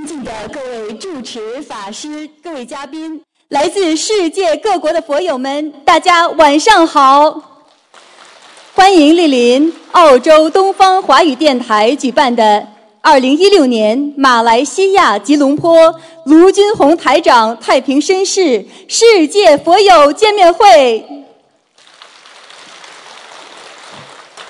尊敬的各位主持法师、各位嘉宾，来自世界各国的佛友们，大家晚上好！欢迎莅临澳洲东方华语电台举办的二零一六年马来西亚吉隆坡卢军宏台长太平绅士世界佛友见面会。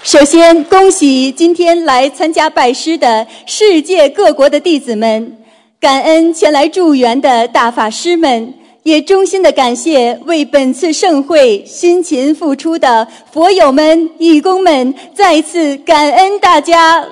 首先，恭喜今天来参加拜师的世界各国的弟子们，感恩前来助缘的大法师们，也衷心的感谢为本次盛会辛勤付出的佛友们、义工们，再次感恩大家。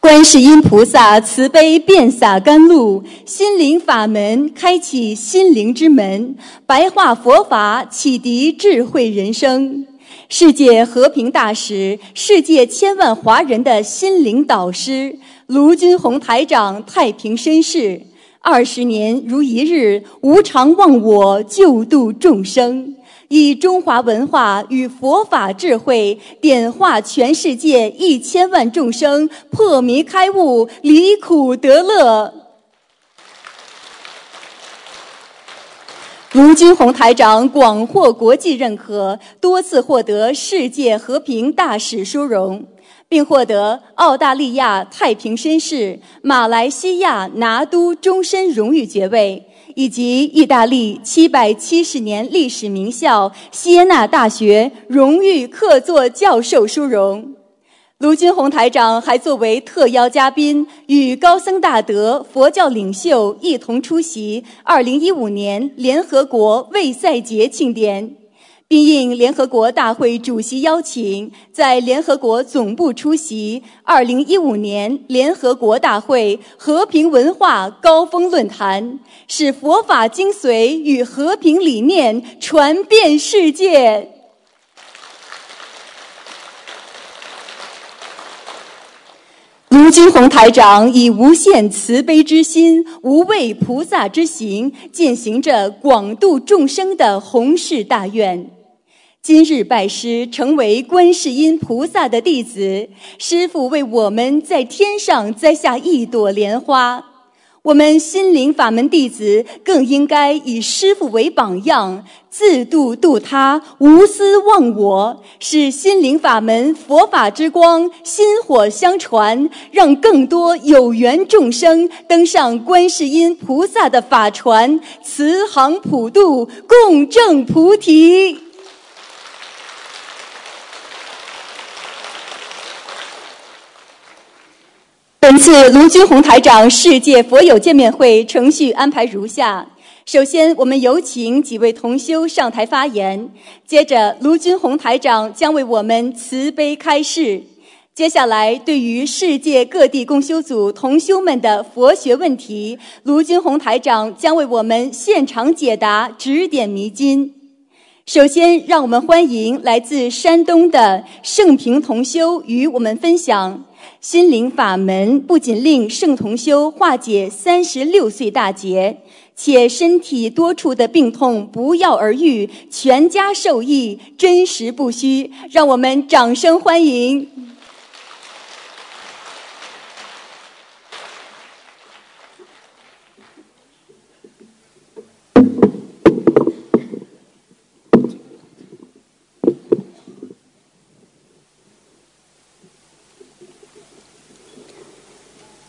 观世音菩萨慈悲遍洒甘露，心灵法门开启心灵之门，白话佛法启迪智慧人生。世界和平大使，世界千万华人的心灵导师，卢军宏台长太平绅士，二十年如一日，无常忘我，救度众生。以中华文化与佛法智慧点化全世界一千万众生破迷开悟离苦得乐。卢军宏台长广获国际认可，多次获得世界和平大使殊荣，并获得澳大利亚太平绅士、马来西亚拿督终身荣誉爵位。以及意大利七百七十年历史名校锡耶纳大学荣誉客座教授殊荣，卢军宏台长还作为特邀嘉宾，与高僧大德、佛教领袖一同出席二零一五年联合国卫赛节庆典。并应联合国大会主席邀请，在联合国总部出席2015年联合国大会和平文化高峰论坛，使佛法精髓与和平理念传遍世界。卢军宏台长以无限慈悲之心、无畏菩萨之行，践行着广度众生的宏誓大愿。今日拜师，成为观世音菩萨的弟子。师傅为我们在天上栽下一朵莲花，我们心灵法门弟子更应该以师父为榜样，自度度他，无私忘我，使心灵法门佛法之光薪火相传，让更多有缘众生登上观世音菩萨的法船，慈航普渡，共证菩提。本次卢军宏台长世界佛友见面会程序安排如下：首先，我们有请几位同修上台发言；接着，卢军宏台长将为我们慈悲开示；接下来，对于世界各地共修组同修们的佛学问题，卢军宏台长将为我们现场解答，指点迷津。首先，让我们欢迎来自山东的盛平同修与我们分享。心灵法门不仅令圣同修化解三十六岁大劫，且身体多处的病痛不药而愈，全家受益，真实不虚。让我们掌声欢迎。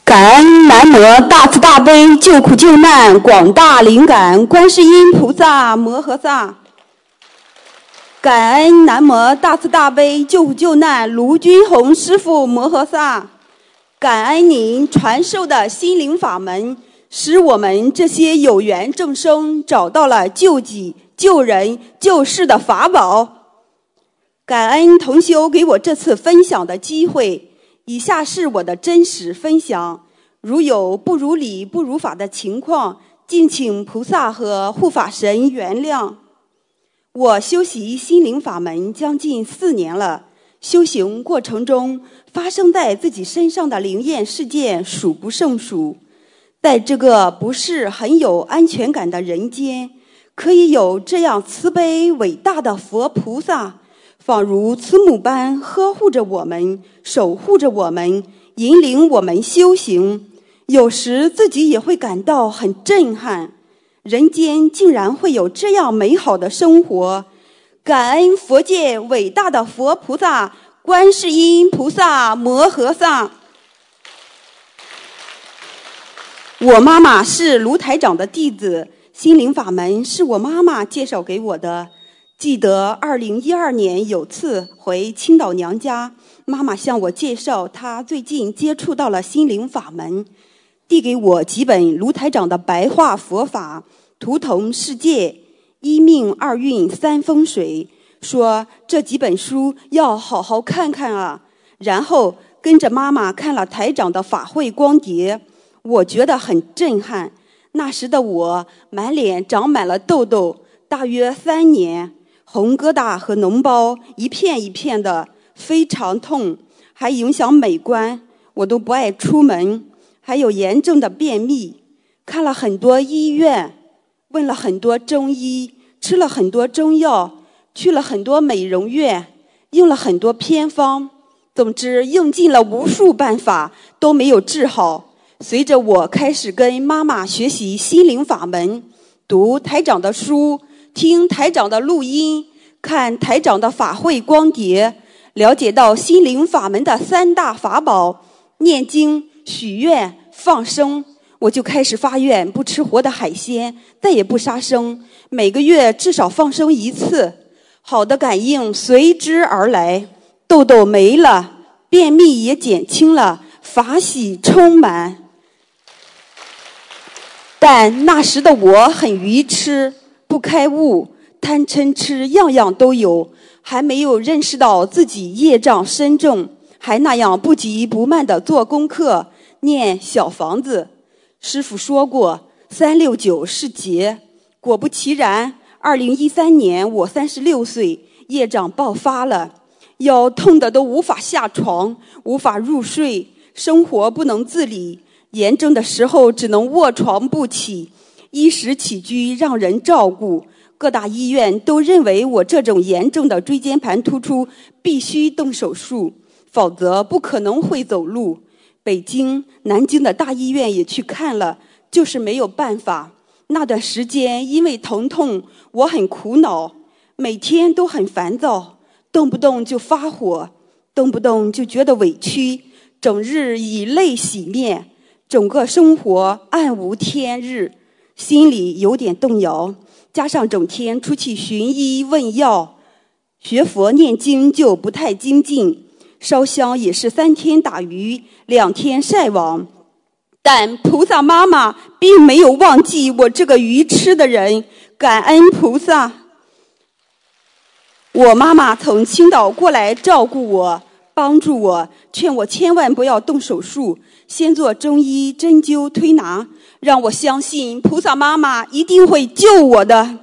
感恩南无大慈大悲救苦救难广大灵感观世音菩萨摩诃萨。感恩南无大慈大悲救苦救难卢军宏师傅摩诃萨。感恩您传授的心灵法门，使我们这些有缘众生找到了救己、救人、救世的法宝。感恩同修给我这次分享的机会。以下是我的真实分享。如有不如理、不如法的情况，敬请菩萨和护法神原谅。我修习心灵法门将近四年了，修行过程中发生在自己身上的灵验事件数不胜数。在这个不是很有安全感的人间，可以有这样慈悲伟大的佛菩萨、仿如慈母般呵护着我们，守护着我们，引领我们修行。有时自己也会感到很震撼，人间竟然会有这样美好的生活。感恩佛界伟大的佛菩萨、观世音菩萨、摩诃萨。我妈妈是卢台长的弟子，心灵法门是我妈妈介绍给我的。记得二零一二年有次回青岛娘家，妈妈向我介绍她最近接触到了心灵法门，递给我几本卢台长的白话佛法、图腾世界、一命二运三风水，说这几本书要好好看看啊。然后跟着妈妈看了台长的法会光碟。我觉得很震撼。那时的我满脸长满了痘痘，大约三年，红疙瘩和脓包一片一片的，非常痛，还影响美观，我都不爱出门。还有严重的便秘，看了很多医院，问了很多中医，吃了很多中药，去了很多美容院，用了很多偏方，总之用尽了无数办法都没有治好。随着我开始跟妈妈学习心灵法门，读台长的书，听台长的录音，看台长的法会光碟，了解到心灵法门的三大法宝：念经、许愿、放生。我就开始发愿，不吃活的海鲜，再也不杀生，每个月至少放生一次。好的感应随之而来，痘痘没了，便秘也减轻了，法喜充满。但那时的我很愚痴，不开悟，贪嗔痴样样都有，还没有认识到自己业障深重，还那样不急不慢地做功课、念小房子。师傅说过，三六九是劫。果不其然，二零一三年我三十六岁，业障爆发了，腰痛得都无法下床，无法入睡，生活不能自理。严重的时候只能卧床不起，衣食起居让人照顾。各大医院都认为我这种严重的椎间盘突出必须动手术，否则不可能会走路。北京、南京的大医院也去看了，就是没有办法。那段时间因为疼痛，我很苦恼，每天都很烦躁，动不动就发火，动不动就觉得委屈，整日以泪洗面。整个生活暗无天日，心里有点动摇，加上整天出去寻医问药、学佛念经，就不太精进。烧香也是三天打鱼两天晒网，但菩萨妈妈并没有忘记我这个愚痴的人，感恩菩萨。我妈妈从青岛过来照顾我。帮助我，劝我千万不要动手术，先做中医针灸推拿，让我相信菩萨妈妈一定会救我的。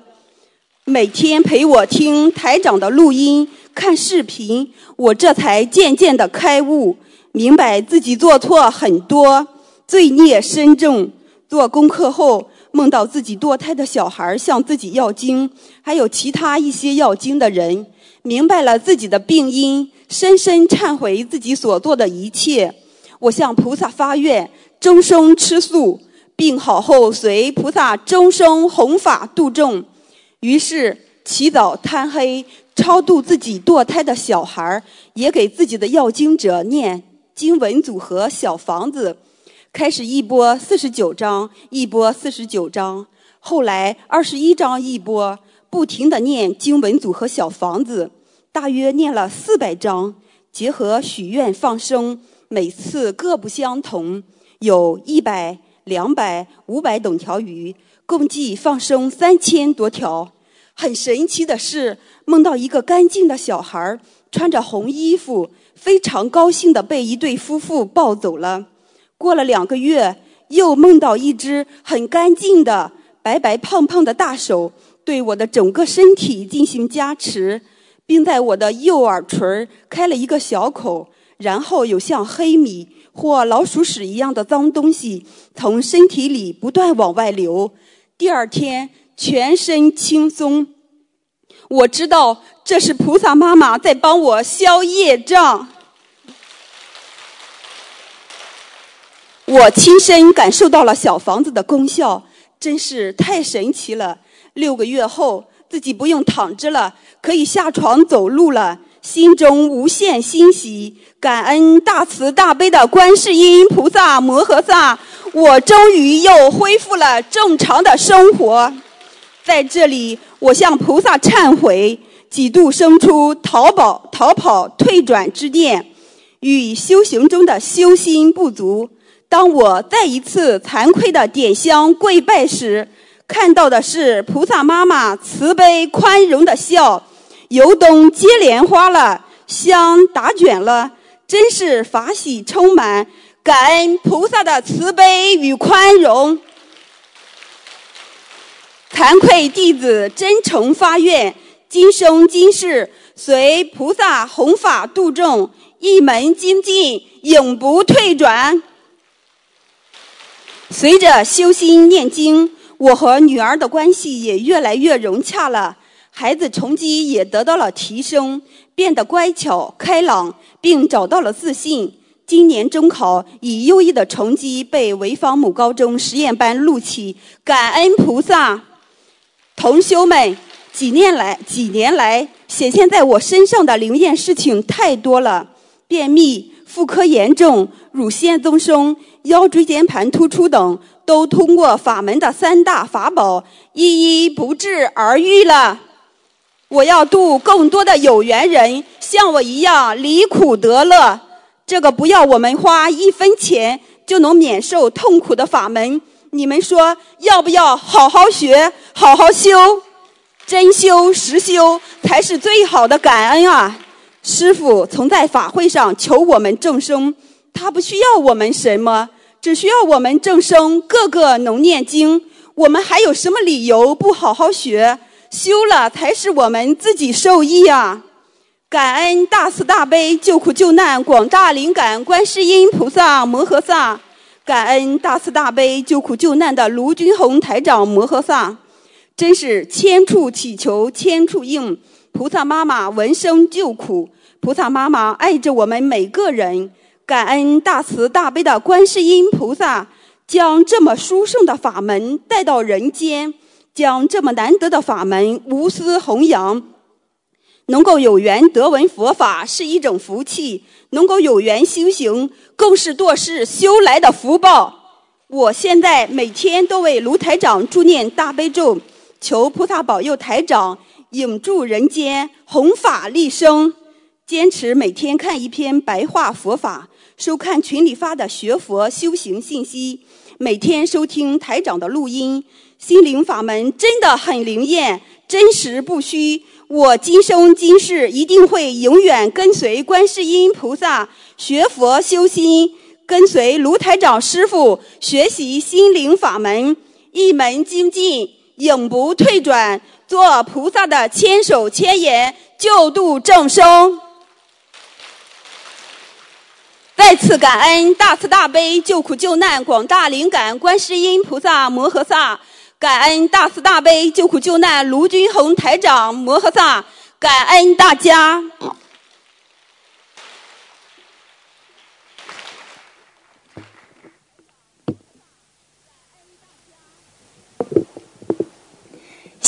每天陪我听台长的录音、看视频，我这才渐渐的开悟，明白自己做错很多，罪孽深重。做功课后，梦到自己堕胎的小孩向自己要经，还有其他一些要经的人，明白了自己的病因。深深忏悔自己所做的一切，我向菩萨发愿，终生吃素，病好后随菩萨终生弘法度众。于是起早贪黑，超度自己堕胎的小孩也给自己的要经者念经文组合小房子，开始一波四十九章，一波四十九章，后来二十一章一波，不停的念经文组合小房子。大约念了四百章，结合许愿放生，每次各不相同，有一百、两百、五百等条鱼，共计放生三千多条。很神奇的是，梦到一个干净的小孩儿，穿着红衣服，非常高兴的被一对夫妇抱走了。过了两个月，又梦到一只很干净的白白胖胖的大手，对我的整个身体进行加持。并在我的右耳垂开了一个小口，然后有像黑米或老鼠屎一样的脏东西从身体里不断往外流。第二天全身轻松，我知道这是菩萨妈妈在帮我消业障。我亲身感受到了小房子的功效，真是太神奇了。六个月后，自己不用躺着了，可以下床走路了，心中无限欣喜，感恩大慈大悲的观世音菩萨摩诃萨，我终于又恢复了正常的生活。在这里，我向菩萨忏悔，几度生出逃跑、逃跑、退转之念，与修行中的修心不足。当我再一次惭愧的点香跪拜时，看到的是菩萨妈妈慈悲宽容的笑，油灯接莲花了，香打卷了，真是法喜充满，感恩菩萨的慈悲与宽容。惭愧弟子真诚发愿，今生今世随菩萨弘法度众，一门精进，永不退转。随着修心念经。我和女儿的关系也越来越融洽了，孩子成绩也得到了提升，变得乖巧开朗，并找到了自信。今年中考以优异的成绩被潍坊某高中实验班录取，感恩菩萨。同修们，几年来几年来显现在我身上的灵验事情太多了，便秘、妇科炎症、乳腺增生、腰椎间盘突出等。都通过法门的三大法宝，一一不治而愈了。我要度更多的有缘人，像我一样离苦得乐。这个不要我们花一分钱就能免受痛苦的法门，你们说要不要好好学、好好修？真修实修才是最好的感恩啊！师傅曾在法会上求我们众生，他不需要我们什么。只需要我们众生个个能念经，我们还有什么理由不好好学？修了才是我们自己受益啊！感恩大慈大悲救苦救难广大灵感观世音菩萨摩诃萨，感恩大慈大悲救苦救难的卢军宏台长摩诃萨，真是千处祈求千处应，菩萨妈妈闻声救苦，菩萨妈妈爱着我们每个人。感恩大慈大悲的观世音菩萨，将这么殊胜的法门带到人间，将这么难得的法门无私弘扬。能够有缘得闻佛法是一种福气，能够有缘修行更是多世修来的福报。我现在每天都为卢台长助念大悲咒，求菩萨保佑台长永驻人间，弘法利生。坚持每天看一篇白话佛法。收看群里发的学佛修行信息，每天收听台长的录音，心灵法门真的很灵验，真实不虚。我今生今世一定会永远跟随观世音菩萨学佛修心，跟随卢台长师傅学习心灵法门，一门精进，永不退转，做菩萨的千手千眼，救度众生。再次感恩大慈大悲救苦救难广大灵感观世音菩萨摩诃萨，感恩大慈大悲救苦救难卢军宏台长摩诃萨，感恩大家。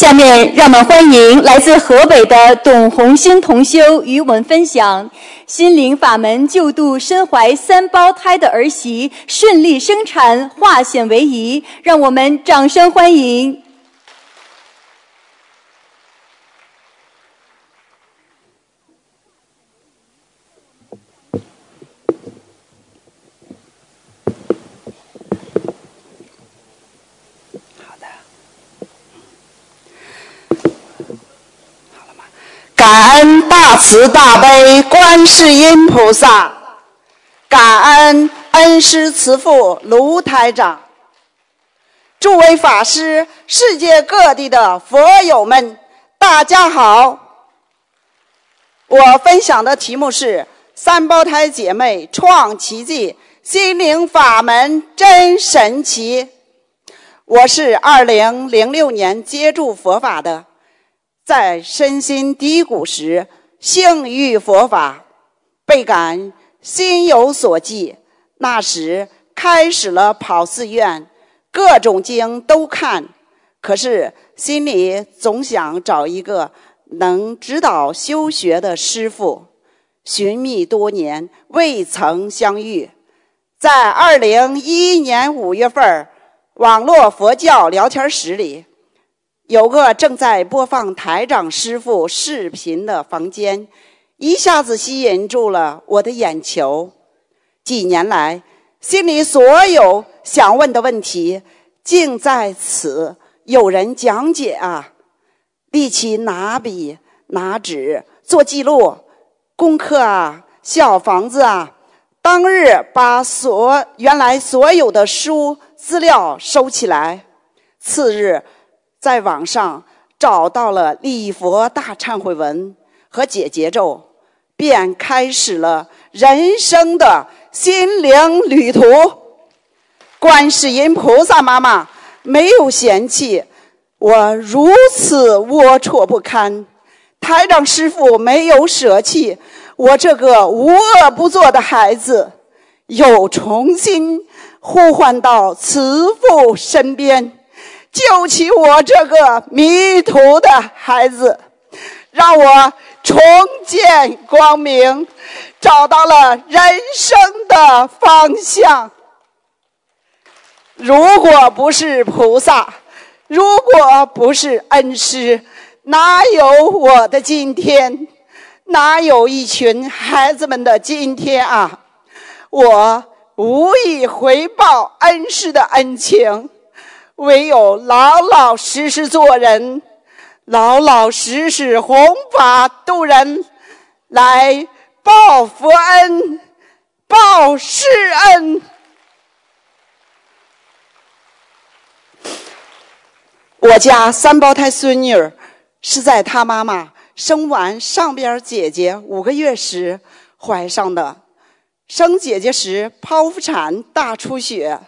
下面让我们欢迎来自河北的董红星同修与我们分享心灵法门救度身怀三胞胎的儿媳顺利生产化险为夷，让我们掌声欢迎。感恩大慈大悲观世音菩萨，感恩恩师慈父卢台长，诸位法师，世界各地的佛友们，大家好。我分享的题目是“三胞胎姐妹创奇迹，心灵法门真神奇”。我是二零零六年接触佛法的。在身心低谷时，幸遇佛法，倍感心有所寄。那时开始了跑寺院，各种经都看，可是心里总想找一个能指导修学的师傅。寻觅多年，未曾相遇。在二零一一年五月份网络佛教聊天室里，有个正在播放台长师傅视频的房间，一下子吸引住了我的眼球。几年来，心里所有想问的问题，竟在此有人讲解啊！立起拿笔拿纸做记录。功课啊，小房子啊，当日把所原来所有的书资料收起来。次日，在网上找到了礼佛大忏悔文和解结咒，便开始了人生的心灵旅途。观世音菩萨妈妈没有嫌弃我如此龌龊不堪。台长师傅没有舍弃我这个无恶不作的孩子，又重新呼唤到慈父身边，救起我这个迷途的孩子，让我重见光明，找到了人生的方向。如果不是菩萨，如果不是恩师。哪有我的今天？哪有一群孩子们的今天啊？我无以回报恩师的恩情，唯有老老实实做人，老老实实弘法度人，来报佛恩，报师恩。我家三胞胎孙女儿。是在她妈妈生完上边姐姐五个月时怀上的，生姐姐时剖腹产大出血，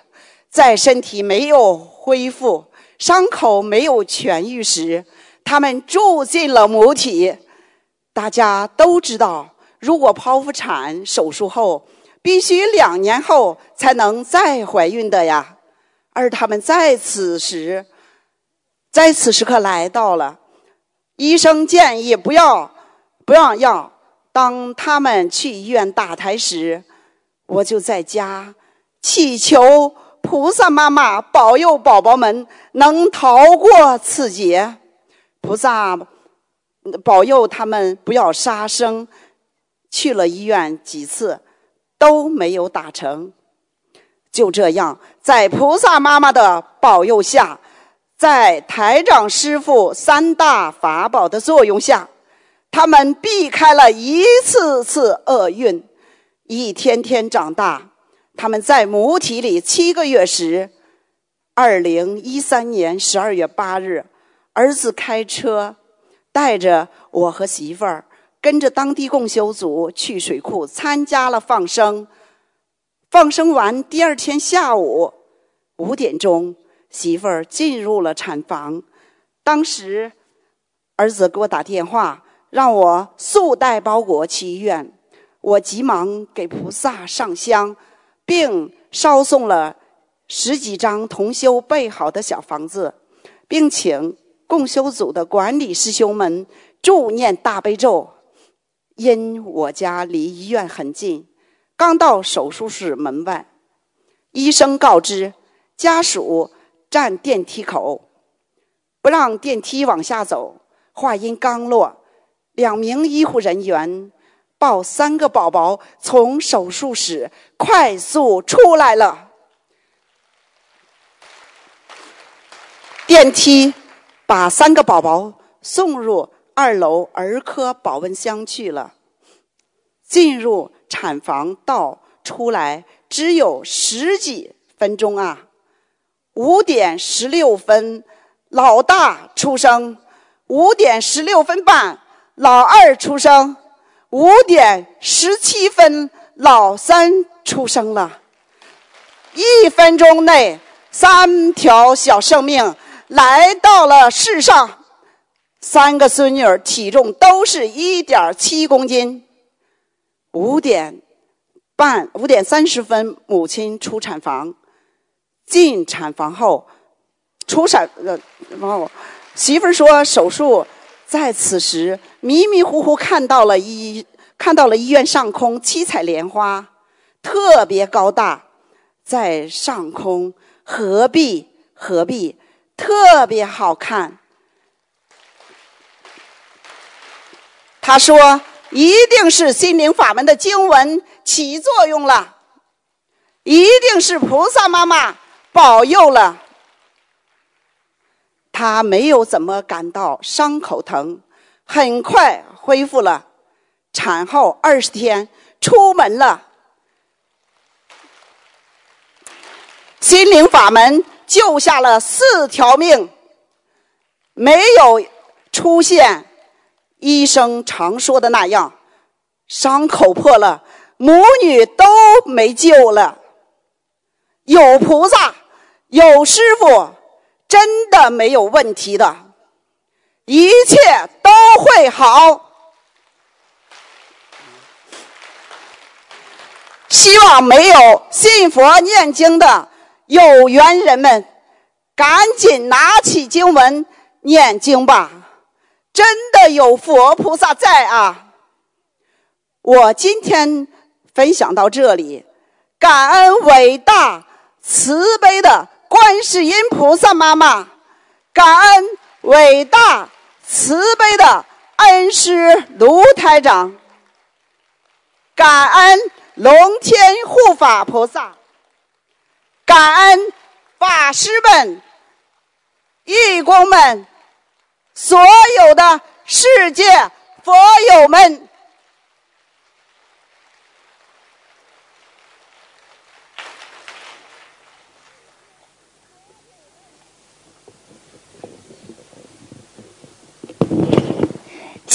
在身体没有恢复、伤口没有痊愈时，他们住进了母体。大家都知道，如果剖腹产手术后，必须两年后才能再怀孕的呀。而他们在此时，在此时刻来到了。医生建议不要不让药。当他们去医院打胎时，我就在家祈求菩萨妈妈保佑宝宝们能逃过此劫。菩萨保佑他们不要杀生。去了医院几次都没有打成。就这样，在菩萨妈妈的保佑下。在台长师傅三大法宝的作用下，他们避开了一次次厄运，一天天长大。他们在母体里七个月时，二零一三年十二月八日，儿子开车带着我和媳妇儿，跟着当地共修组去水库参加了放生。放生完第二天下午五点钟。媳妇儿进入了产房，当时儿子给我打电话，让我速带包裹去医院。我急忙给菩萨上香，并捎送了十几张同修备好的小房子，并请共修组的管理师兄们助念大悲咒。因我家离医院很近，刚到手术室门外，医生告知家属。站电梯口，不让电梯往下走。话音刚落，两名医护人员抱三个宝宝从手术室快速出来了。电梯把三个宝宝送入二楼儿科保温箱去了。进入产房到出来只有十几分钟啊！五点十六分，老大出生；五点十六分半，老二出生；五点十七分，老三出生了。一分钟内，三条小生命来到了世上。三个孙女儿体重都是一点七公斤。五点半，五点三十分，母亲出产房，进产房后，出产呃，然后媳妇儿说手术，在此时迷迷糊糊看到了医，看到了医院上空七彩莲花，特别高大，在上空合璧合璧，特别好看。他说：“一定是心灵法门的经文起作用了，一定是菩萨妈妈保佑了。”他没有怎么感到伤口疼，很快恢复了。产后二十天出门了，心灵法门救下了四条命，没有出现。医生常说的那样，伤口破了，母女都没救了。有菩萨，有师傅，真的没有问题的，一切都会好。希望没有信佛念经的有缘人们，赶紧拿起经文念经吧。真的有佛菩萨在啊！我今天分享到这里，感恩伟大慈悲的观世音菩萨妈妈，感恩伟大慈悲的恩师卢台长，感恩龙天护法菩萨，感恩法师们、义工们。所有的世界佛友们，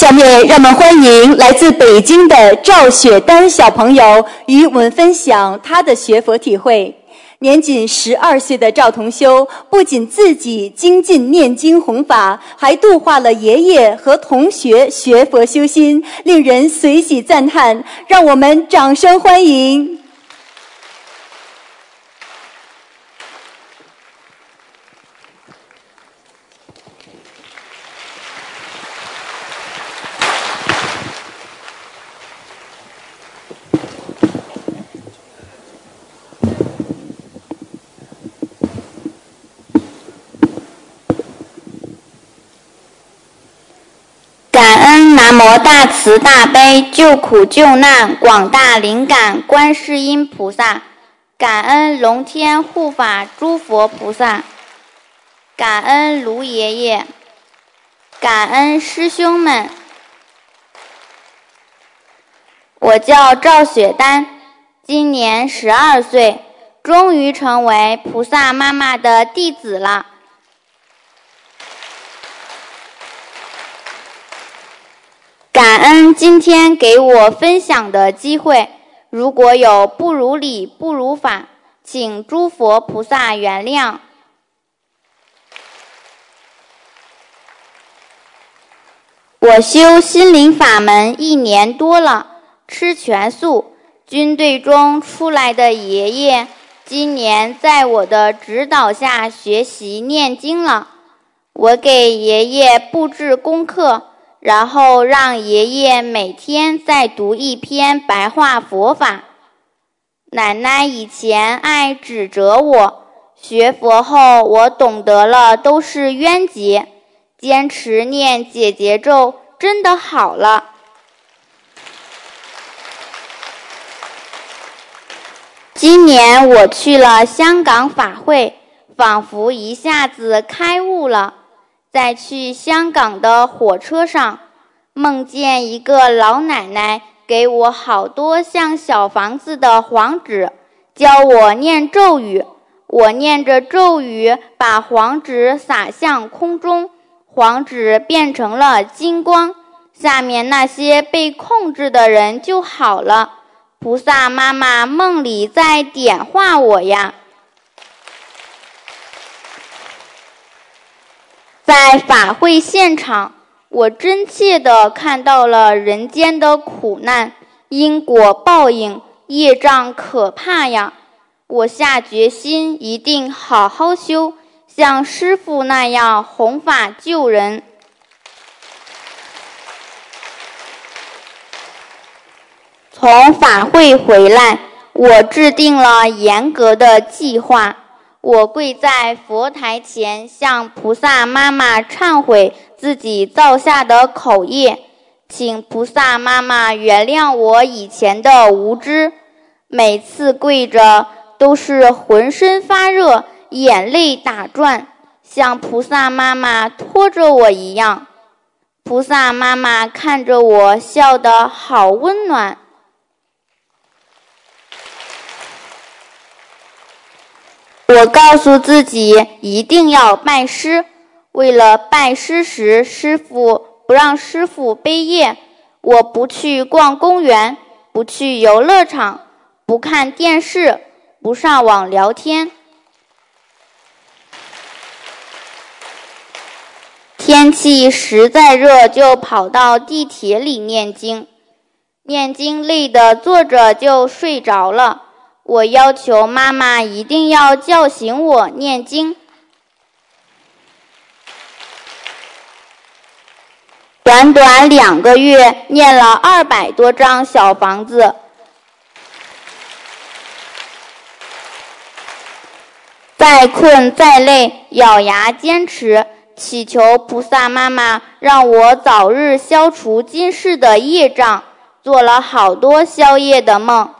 下面让我们欢迎来自北京的赵雪丹小朋友与我们分享他的学佛体会。年仅十二岁的赵同修，不仅自己精进念经弘法，还度化了爷爷和同学学佛修心，令人随喜赞叹。让我们掌声欢迎！大慈大悲救苦救难广大灵感观世音菩萨，感恩龙天护法诸佛菩萨，感恩卢爷爷，感恩师兄们。我叫赵雪丹，今年十二岁，终于成为菩萨妈妈的弟子了。感恩今天给我分享的机会，如果有不如理不如法，请诸佛菩萨原谅。我修心灵法门一年多了，吃全素，军队中出来的爷爷，今年在我的指导下学习念经了，我给爷爷布置功课。然后让爷爷每天再读一篇白话佛法。奶奶以前爱指责我，学佛后我懂得了都是冤结，坚持念解结咒真的好了。今年我去了香港法会，仿佛一下子开悟了。在去香港的火车上，梦见一个老奶奶给我好多像小房子的黄纸，教我念咒语。我念着咒语，把黄纸撒向空中，黄纸变成了金光，下面那些被控制的人就好了。菩萨妈妈梦里在点化我呀。在法会现场，我真切地看到了人间的苦难、因果报应、业障可怕呀！我下决心一定好好修，像师傅那样弘法救人。从法会回来，我制定了严格的计划。我跪在佛台前，向菩萨妈妈忏悔自己造下的口业，请菩萨妈妈原谅我以前的无知。每次跪着都是浑身发热，眼泪打转，像菩萨妈妈拖着我一样。菩萨妈妈看着我，笑得好温暖。我告诉自己一定要拜师。为了拜师时，师傅不让师傅背业，我不去逛公园，不去游乐场，不看电视，不上网聊天。天气实在热，就跑到地铁里念经。念经累的坐着就睡着了。我要求妈妈一定要叫醒我念经。短短两个月，念了二百多张小房子。再困再累，咬牙坚持，祈求菩萨妈妈让我早日消除今世的业障，做了好多宵夜的梦。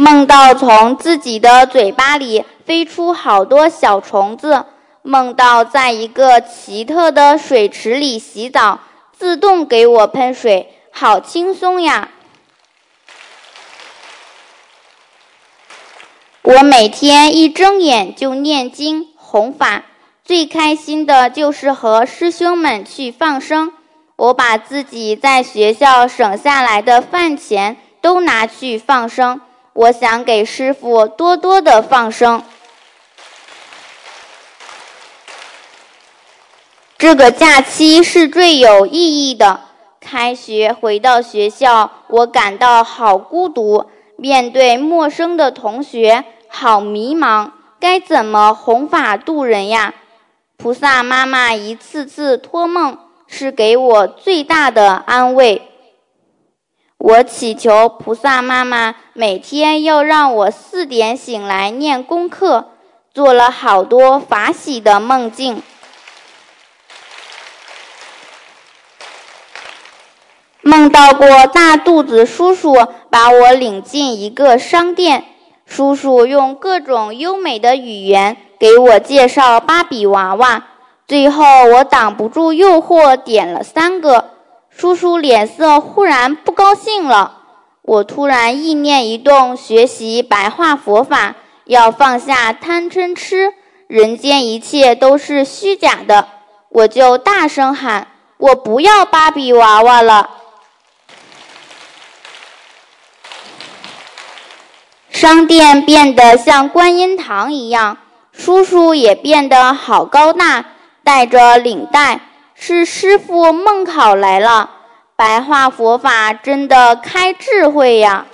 梦到从自己的嘴巴里飞出好多小虫子，梦到在一个奇特的水池里洗澡，自动给我喷水，好轻松呀！我每天一睁眼就念经弘法，最开心的就是和师兄们去放生。我把自己在学校省下来的饭钱都拿去放生。我想给师傅多多的放生。这个假期是最有意义的。开学回到学校，我感到好孤独，面对陌生的同学，好迷茫，该怎么弘法度人呀？菩萨妈妈一次次托梦，是给我最大的安慰。我祈求菩萨妈妈每天要让我四点醒来念功课，做了好多法喜的梦境。梦到过大肚子叔叔把我领进一个商店，叔叔用各种优美的语言给我介绍芭比娃娃，最后我挡不住诱惑点了三个。叔叔脸色忽然不高兴了，我突然意念一动，学习白话佛法，要放下贪嗔痴，人间一切都是虚假的，我就大声喊：“我不要芭比娃娃了！”商店变得像观音堂一样，叔叔也变得好高大，戴着领带。是师傅梦考来了，白话佛法真的开智慧呀！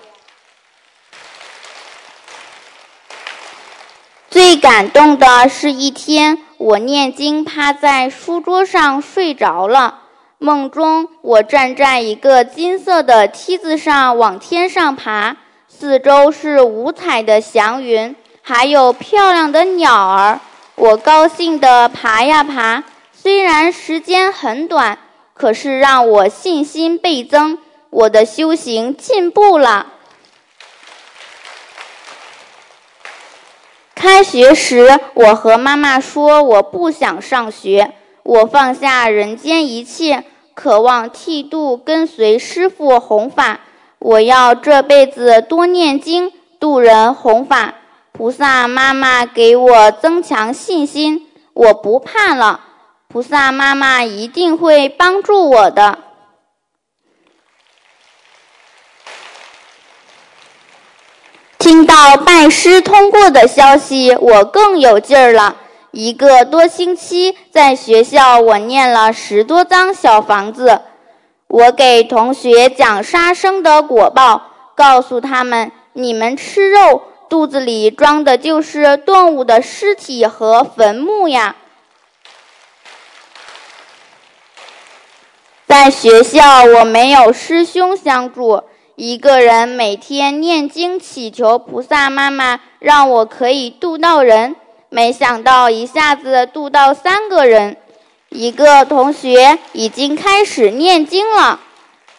最感动的是一天，我念经趴在书桌上睡着了，梦中我站在一个金色的梯子上往天上爬，四周是五彩的祥云，还有漂亮的鸟儿，我高兴地爬呀爬。虽然时间很短，可是让我信心倍增，我的修行进步了。开学时，我和妈妈说我不想上学，我放下人间一切，渴望剃度跟随师傅弘法。我要这辈子多念经，度人弘法。菩萨妈妈给我增强信心，我不怕了。菩萨妈妈一定会帮助我的。听到拜师通过的消息，我更有劲儿了。一个多星期，在学校我念了十多张小房子。我给同学讲杀生的果报，告诉他们：你们吃肉，肚子里装的就是动物的尸体和坟墓呀。在学校，我没有师兄相助，一个人每天念经祈求菩萨妈妈，让我可以渡到人。没想到一下子渡到三个人，一个同学已经开始念经了，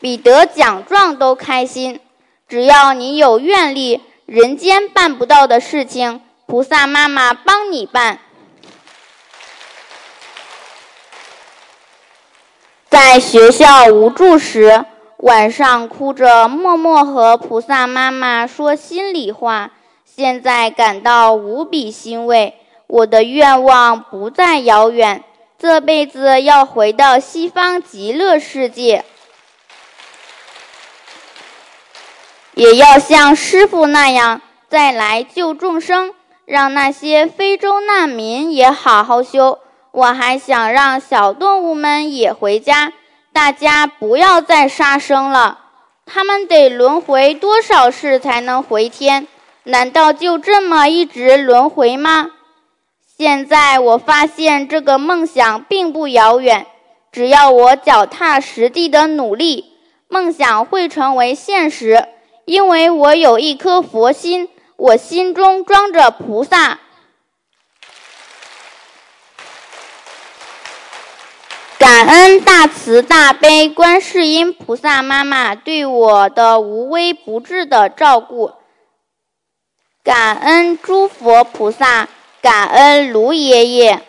比得奖状都开心。只要你有愿力，人间办不到的事情，菩萨妈妈帮你办。在学校无助时，晚上哭着默默和菩萨妈妈说心里话。现在感到无比欣慰，我的愿望不再遥远，这辈子要回到西方极乐世界，也要像师傅那样再来救众生，让那些非洲难民也好好修。我还想让小动物们也回家，大家不要再杀生了，他们得轮回多少世才能回天？难道就这么一直轮回吗？现在我发现这个梦想并不遥远，只要我脚踏实地的努力，梦想会成为现实。因为我有一颗佛心，我心中装着菩萨，感恩大慈大悲观世音菩萨妈妈对我的无微不至的照顾。感恩诸佛菩萨，感恩卢爷爷。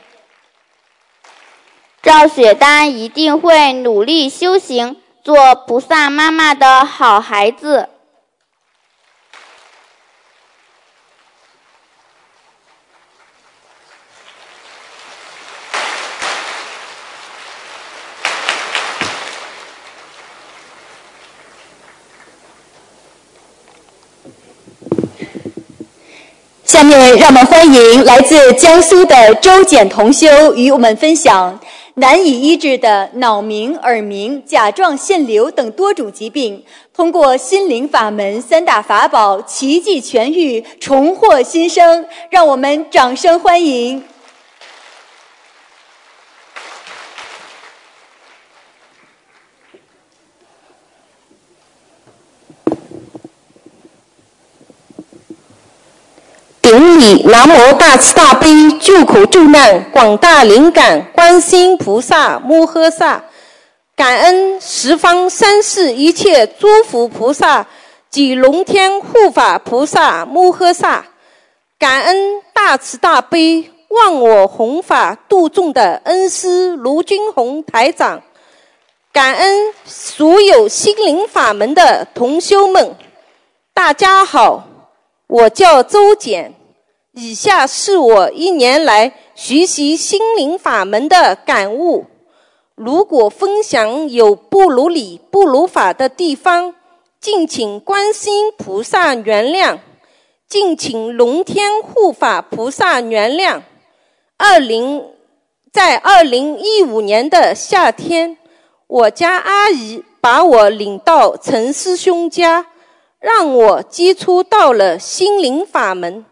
赵雪丹一定会努力修行，做菩萨妈妈的好孩子。让我们欢迎来自江苏的周简同修与我们分享难以医治的脑鸣、耳鸣、甲状腺瘤等多种疾病，通过心灵法门三大法宝奇迹痊愈，重获新生。让我们掌声欢迎。顶礼南无大慈大悲救苦救难广大灵感观世菩萨摩诃萨，感恩十方三世一切诸佛菩萨及龙天护法菩萨摩诃萨，感恩大慈大悲忘我弘法度众的恩师卢军宏台长，感恩所有心灵法门的同修们，大家好，我叫周简。以下是我一年来学习心灵法门的感悟。如果分享有不如理、不如法的地方，敬请观世音菩萨原谅，敬请龙天护法菩萨原谅。二零在二零一五年的夏天，我家阿姨把我领到陈师兄家，让我接触到了心灵法门。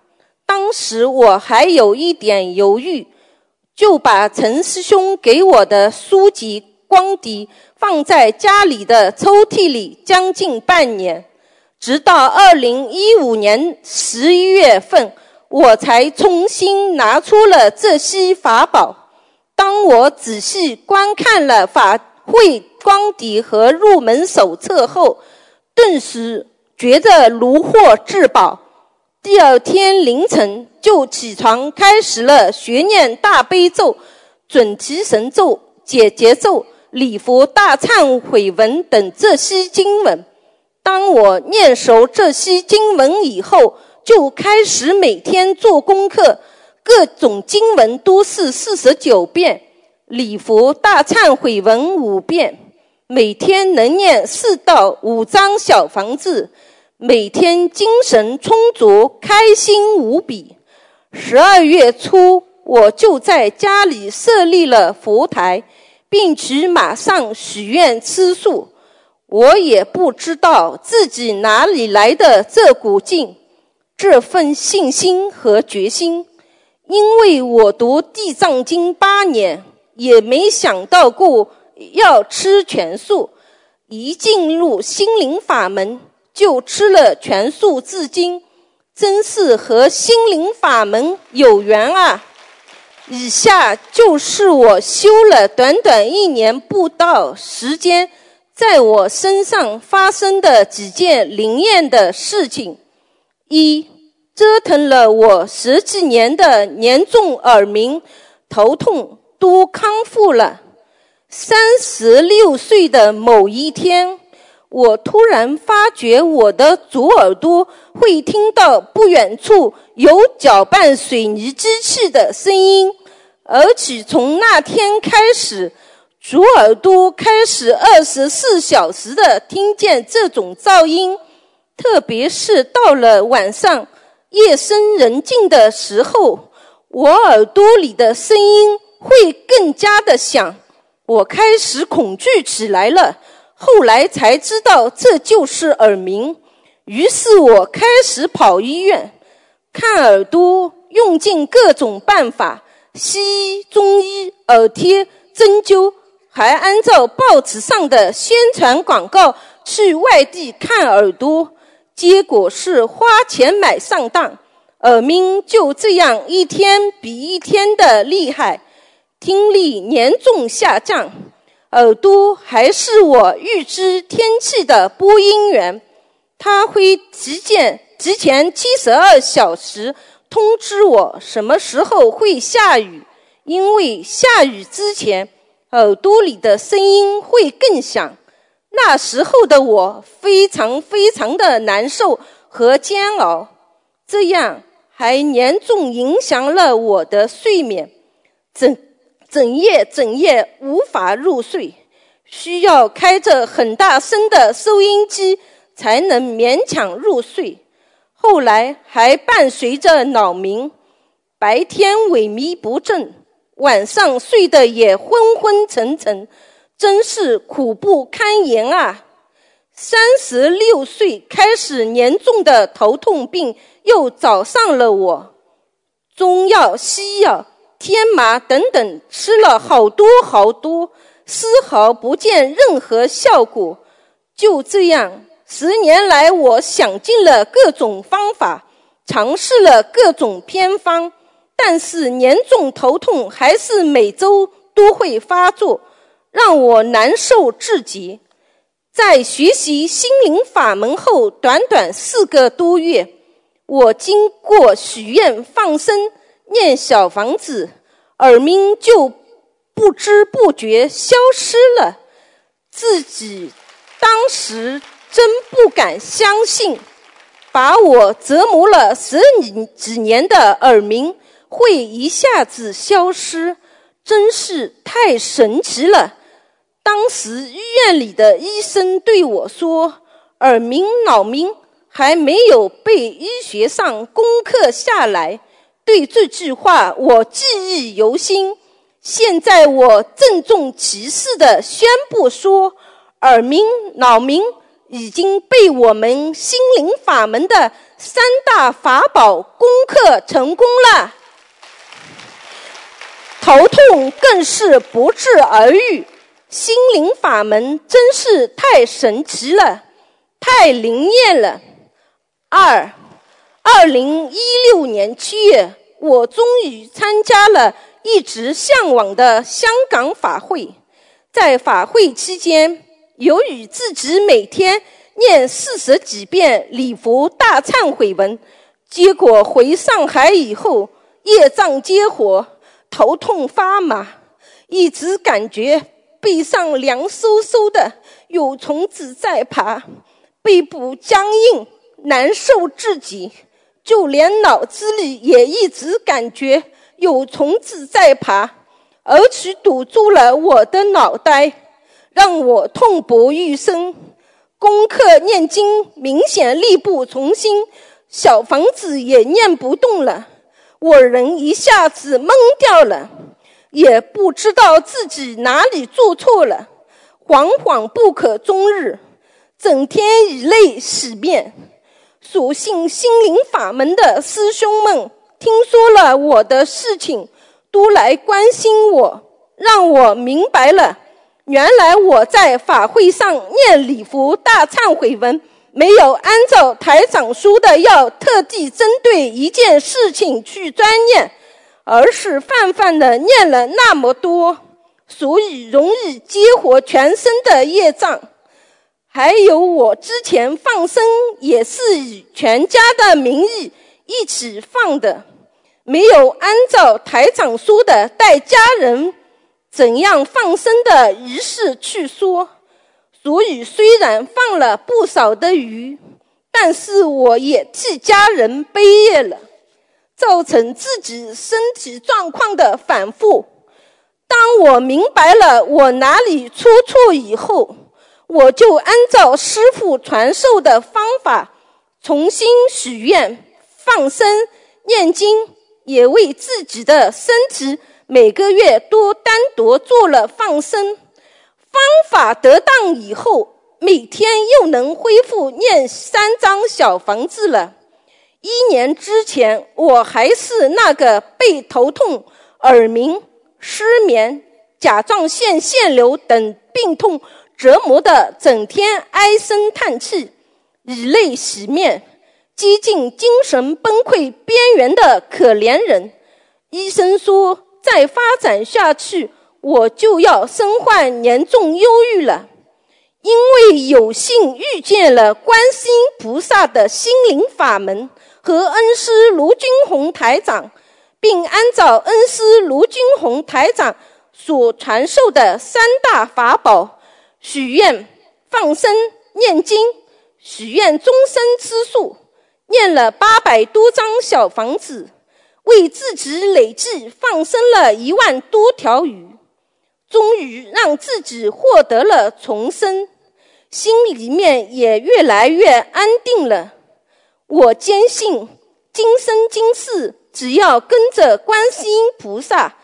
当时我还有一点犹豫，就把陈师兄给我的书籍光碟放在家里的抽屉里，将近半年，直到二零一五年十一月份，我才重新拿出了这些法宝。当我仔细观看了法会光碟和入门手册后，顿时觉得如获至宝。第二天凌晨就起床，开始了学念大悲咒、准提神咒、解结咒、礼佛大忏悔文等这些经文。当我念熟这些经文以后，就开始每天做功课，各种经文都是四十九遍，礼佛大忏悔文五遍，每天能念四到五张小房子。每天精神充足，开心无比。十二月初，我就在家里设立了佛台，并且马上许愿吃素。我也不知道自己哪里来的这股劲，这份信心和决心，因为我读《地藏经》八年，也没想到过要吃全素。一进入心灵法门，就吃了全素，至今真是和心灵法门有缘啊！以下就是我修了短短一年不到时间。在我身上发生的几件灵验的事情：一，折腾了我十几年的严重耳鸣、头痛都康复了。三十六岁的某一天，我突然发觉我的左耳朵会听到不远处有搅拌水泥机器的声音，而且从那天开始。左耳朵开始二十四小时的听见这种噪音，特别是到了晚上夜深人静的时候，我耳朵里的声音会更加的响。我开始恐惧起来了，后来才知道这就是耳鸣。于是我开始跑医院看耳朵，用尽各种办法，西医、中医、耳贴、针灸。还按照报纸上的宣传广告去外地看耳朵，结果是花钱买上当，耳鸣就这样一天比一天的厉害，听力严重下降，耳朵还是我预知天气的播音员，他会提前提前七十二小时通知我什么时候会下雨，因为下雨之前。耳朵里的声音会更响。那时候的我非常非常的难受和煎熬，这样还严重影响了我的睡眠，整整夜整夜无法入睡，需要开着很大声的收音机才能勉强入睡。后来还伴随着脑鸣，白天萎靡不振。晚上睡得也昏昏沉沉，真是苦不堪言啊！三十六岁开始严重的头痛病又找上了我，中药、西药、天麻等等吃了好多好多，丝毫不见任何效果。就这样，十年来我想尽了各种方法，尝试了各种偏方。但是严重头痛还是每周都会发作，让我难受至极。在学习心灵法门后，短短四个多月，我经过许愿、放生、念小房子，耳鸣就不知不觉消失了。自己当时真不敢相信，把我折磨了十几几年的耳鸣。会一下子消失，真是太神奇了。当时医院里的医生对我说：“耳鸣、脑鸣还没有被医学上攻克下来。”对这句话我记忆犹新。现在我郑重其事地宣布说，耳鸣、脑鸣已经被我们心灵法门的三大法宝攻克成功了。头痛更是不治而愈，心灵法门真是太神奇了，太灵验了。二，二零一六年七月，我终于参加了一直向往的香港法会。在法会期间，由于自己每天念四十几遍礼佛大忏悔文，结果回上海以后，业障激活。头痛发麻，一直感觉背上凉飕飕的，有虫子在爬，背部僵硬，难受至极。就连脑子里也一直感觉有虫子在爬，而且堵住了我的脑袋，让我痛不欲生。功课念经明显力不从心，小房子也念不动了。我人一下子懵掉了，也不知道自己哪里做错了，惶惶不可终日，整天以泪洗面。所幸心灵法门的师兄们听说了我的事情，都来关心我，让我明白了，原来我在法会上念礼佛大忏悔文，没有按照台长说的要特地针对一件事情去专念，而是泛泛的念了那么多，所以容易激活全身的业障。还有我之前放生也是以全家的名义一起放的，没有按照台长说的带家人怎样放生的仪式去说，所以虽然放了不少的鱼，但是我也替家人背业了，造成自己身体状况的反复。当我明白了我哪里出错以后。我就按照师傅传授的方法，重新许愿、放生、念经，也为自己的身体每个月都单独做了放生。方法得当以后，每天又能恢复念三张小房子了。一年之前，我还是那个背头痛、耳鸣、失眠、甲状腺腺瘤等病痛。折磨的整天唉声叹气，以泪洗面，接近精神崩溃边缘的可怜人。医生说，再发展下去，我就要身患严重忧郁了。因为有幸遇见了观世音菩萨的心灵法门和恩师卢军宏台长，并按照恩师卢军宏台长所传授的三大法宝。许愿、放生、念经，许愿终身吃素，念了八百多张小房子，为自己累计放生了一万多条鱼，终于让自己获得了重生，心里面也越来越安定了。我坚信，今生今世，只要跟着观世音菩萨。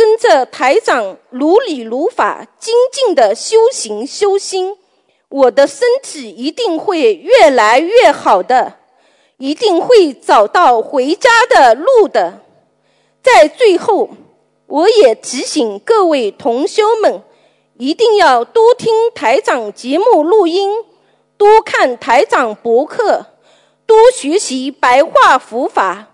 跟着台长如理如法、精进的修行修心，我的身体一定会越来越好的，一定会找到回家的路的。在最后，我也提醒各位同修们，一定要多听台长节目录音，多看台长博客，多学习白话佛法，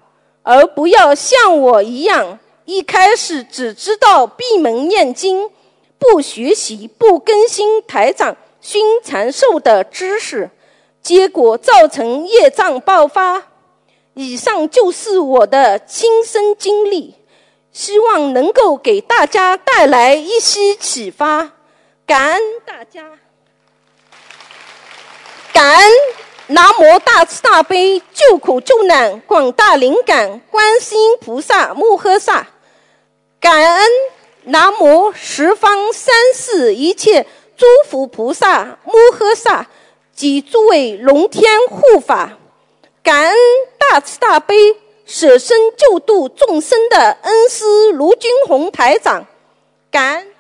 而不要像我一样。一开始只知道闭门念经，不学习、不更新台长熏长寿的知识，结果造成业障爆发。以上就是我的亲身经历，希望能够给大家带来一些启发。感恩大家，感恩。南无大慈大悲救苦救难广大灵感观世音菩萨摩诃萨。感恩南无十方三世一切诸佛菩萨摩诃萨及诸位龙天护法，感恩大慈大悲舍身救度众生的恩师卢军宏台长，感恩。